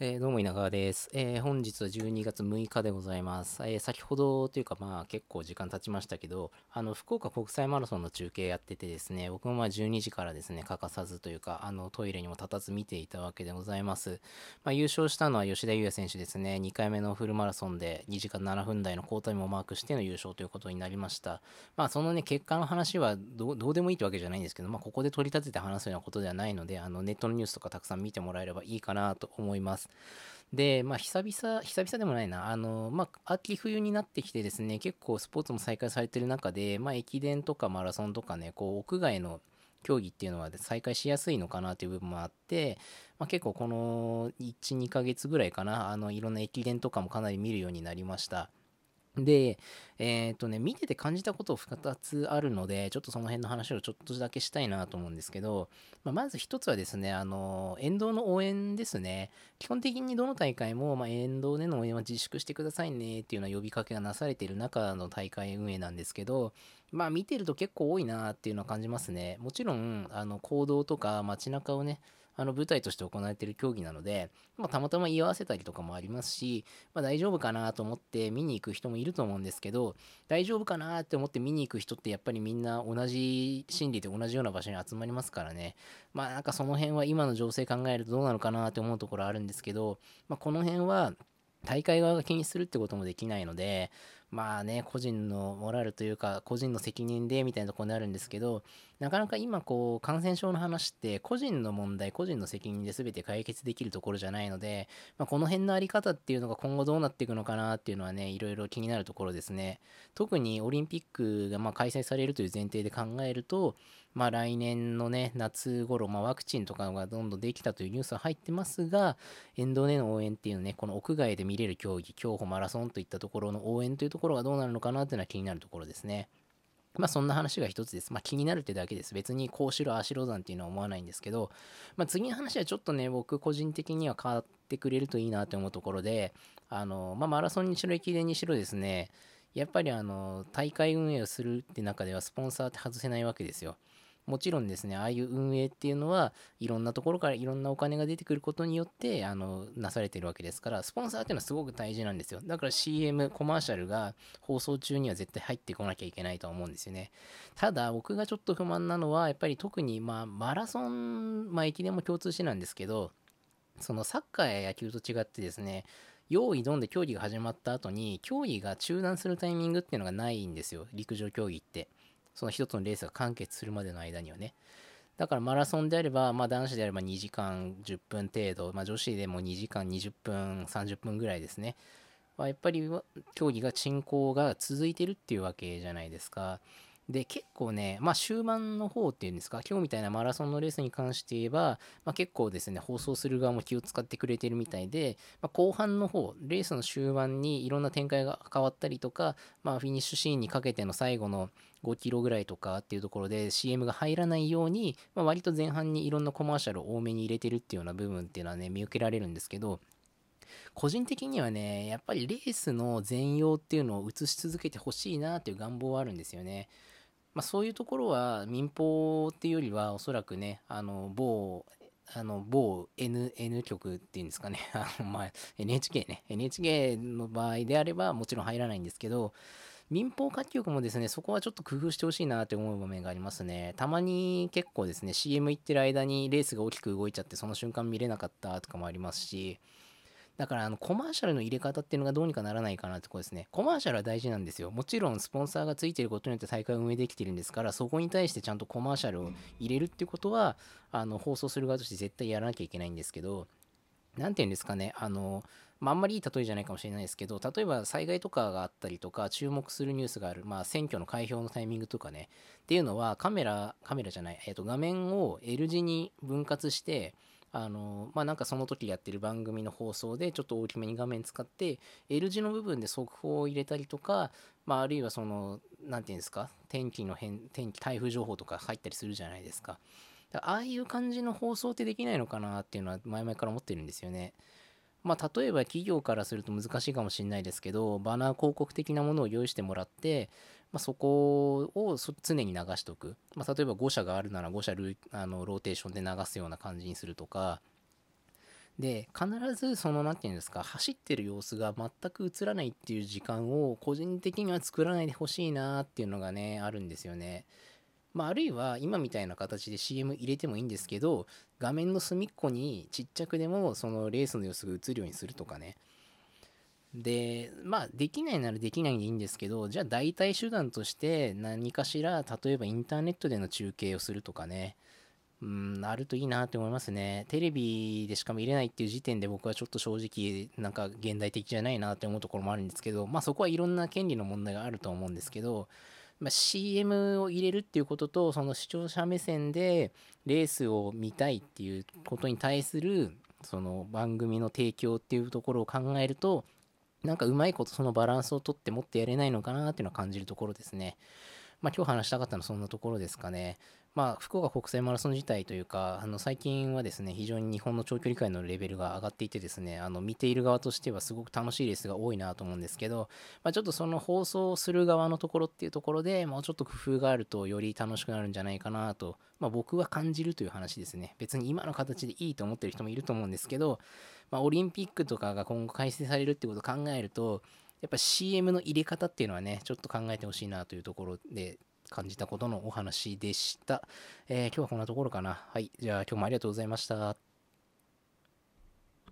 えー、どうも稲川です、えー、本日は12月6日でございます。えー、先ほどというかまあ結構時間経ちましたけど、あの福岡国際マラソンの中継やっててですね、僕もまあ12時からですね、欠かさずというか、あのトイレにも立たず見ていたわけでございます。まあ、優勝したのは吉田優也選手ですね、2回目のフルマラソンで2時間7分台の好タイムをマークしての優勝ということになりました。まあそのね、結果の話はどうでもいいってわけじゃないんですけど、まあここで取り立てて話すようなことではないので、あのネットのニュースとかたくさん見てもらえればいいかなと思います。で、まあ、久々、久々でもないな、あの、まあ、秋冬になってきてですね、結構スポーツも再開されてる中で、まあ、駅伝とかマラソンとかね、こう、屋外の競技っていうのは再開しやすいのかなという部分もあって、まあ、結構この1、2ヶ月ぐらいかな、あの、いろんな駅伝とかもかなり見るようになりました。で、えっ、ー、とね、見てて感じたこと2つあるので、ちょっとその辺の話をちょっとだけしたいなと思うんですけど、まあ、まず1つはですね、あの、沿道の応援ですね。基本的にどの大会も、まあ、沿道での応援は自粛してくださいねっていうような呼びかけがなされている中の大会運営なんですけど、まあ見てると結構多いなっていうのは感じますね。もちろん、あの、行動とか街中をね、あの舞台として行われている競技なので、まあ、たまたま居合わせたりとかもありますし、まあ、大丈夫かなと思って見に行く人もいると思うんですけど、大丈夫かなって思って見に行く人ってやっぱりみんな同じ心理で同じような場所に集まりますからね。まあなんかその辺は今の情勢考えるとどうなのかなって思うところあるんですけど、まあ、この辺は大会側が気にするってこともできないので、まあね、個人のモラルというか、個人の責任でみたいなとこになるんですけど、なかなか今こう、感染症の話って個人の問題、個人の責任で全て解決できるところじゃないので、まあ、この辺のあり方っていうのが今後どうなっていくのかなっていうのはね、いろいろ気になるところですね。特にオリンピックがま開催されるという前提で考えると、まあ来年のね、夏頃、まあワクチンとかがどんどんできたというニュースは入ってますが、沿道での応援っていうのね、この屋外で見れる競技、競歩、マラソンといったところの応援というところころがどうなるのかなっていうのは気になるところですね。まあそんな話が一つです。まあ気になるってだけです。別にこうしろああしろなんていうのは思わないんですけど、まあ次の話はちょっとね、僕個人的には変わってくれるといいなって思うところで、あの、まあマラソンにしろ駅伝にしろですね、やっぱりあの、大会運営をするって中ではスポンサーって外せないわけですよ。もちろんですね、ああいう運営っていうのは、いろんなところからいろんなお金が出てくることによって、あの、なされてるわけですから、スポンサーっていうのはすごく大事なんですよ。だから CM、コマーシャルが放送中には絶対入ってこなきゃいけないと思うんですよね。ただ、僕がちょっと不満なのは、やっぱり特に、まあ、マラソン、まあ、駅伝も共通してなんですけど、そのサッカーや野球と違ってですね、用意どんで競技が始まった後に、競技が中断するタイミングっていうのがないんですよ、陸上競技って。その一つのレースが完結するまでの間にはね。だからマラソンであれば、まあ男子であれば2時間10分程度、まあ女子でも2時間20分、30分ぐらいですね。まあ、やっぱり競技が進行が続いてるっていうわけじゃないですか。で、結構ね、まあ終盤の方っていうんですか、今日みたいなマラソンのレースに関して言えば、まあ結構ですね、放送する側も気を使ってくれてるみたいで、まあ、後半の方、レースの終盤にいろんな展開が変わったりとか、まあフィニッシュシーンにかけての最後の5キロぐらいとかっていうところで CM が入らないように、まあ、割と前半にいろんなコマーシャルを多めに入れてるっていうような部分っていうのはね、見受けられるんですけど、個人的にはね、やっぱりレースの全容っていうのを映し続けてほしいなっていう願望はあるんですよね。まあ、そういうところは民放っていうよりはおそらくね、あの、某、あの、某 N、N 局っていうんですかね。あの、まあ、NHK ね。NHK の場合であればもちろん入らないんですけど、民放各局もですね、そこはちょっと工夫してほしいなって思う場面がありますね。たまに結構ですね、CM 行ってる間にレースが大きく動いちゃって、その瞬間見れなかったとかもありますし、だからあのコマーシャルの入れ方っていうのがどうにかならないかなってことですね。コマーシャルは大事なんですよ。もちろんスポンサーがついてることによって大会を運営できてるんですから、そこに対してちゃんとコマーシャルを入れるってことは、あの放送する側として絶対やらなきゃいけないんですけど、何て言うんですかね、あの、まあ、あんまりいい例えじゃないかもしれないですけど、例えば災害とかがあったりとか、注目するニュースがある、まあ、選挙の開票のタイミングとかね、っていうのはカメラ、カメラじゃない、えっ、ー、と、画面を L 字に分割して、あの、まあ、なんかその時やってる番組の放送でちょっと大きめに画面使って、L 字の部分で速報を入れたりとか、まあ、あるいはその、なんていうんですか、天気の変、天気、台風情報とか入ったりするじゃないですか。ああいう感じの放送ってできないのかなっていうのは前々から思ってるんですよね。まあ、例えば企業からすると難しいかもしれないですけど、バナー広告的なものを用意してもらって、まあ、そこを常に流しておく。まあ、例えば5社があるなら5社ルあのローテーションで流すような感じにするとか、で、必ずその、何て言うんですか、走ってる様子が全く映らないっていう時間を個人的には作らないでほしいなっていうのがね、あるんですよね。まあ、あるいは今みたいな形で CM 入れてもいいんですけど、画面の隅っこにちっちゃくでもそのレースの様子が映るようにするとかね。で、まあ、できないならできないでいいんですけど、じゃあ代替手段として何かしら、例えばインターネットでの中継をするとかね。うん、あるといいなって思いますね。テレビでしか見れないっていう時点で僕はちょっと正直、なんか現代的じゃないなって思うところもあるんですけど、まあそこはいろんな権利の問題があると思うんですけど、まあ、CM を入れるっていうことと、その視聴者目線でレースを見たいっていうことに対する、その番組の提供っていうところを考えると、なんかうまいことそのバランスをとってもっとやれないのかなっていうのは感じるところですね。まあ今日話したかったのはそんなところですかね。まあ、福岡国際マラソン自体というか、あの最近はですね、非常に日本の長距離界のレベルが上がっていてですね、あの見ている側としてはすごく楽しいレースが多いなと思うんですけど、まあ、ちょっとその放送する側のところっていうところで、もうちょっと工夫があるとより楽しくなるんじゃないかなと、まあ、僕は感じるという話ですね。別に今の形でいいと思ってる人もいると思うんですけど、まあ、オリンピックとかが今後開催されるってことを考えると、やっぱ CM の入れ方っていうのはね、ちょっと考えてほしいなというところで、感じたことのお話でした。えー、今日はこんなところかな。はい。じゃあ今日もありがとうございました。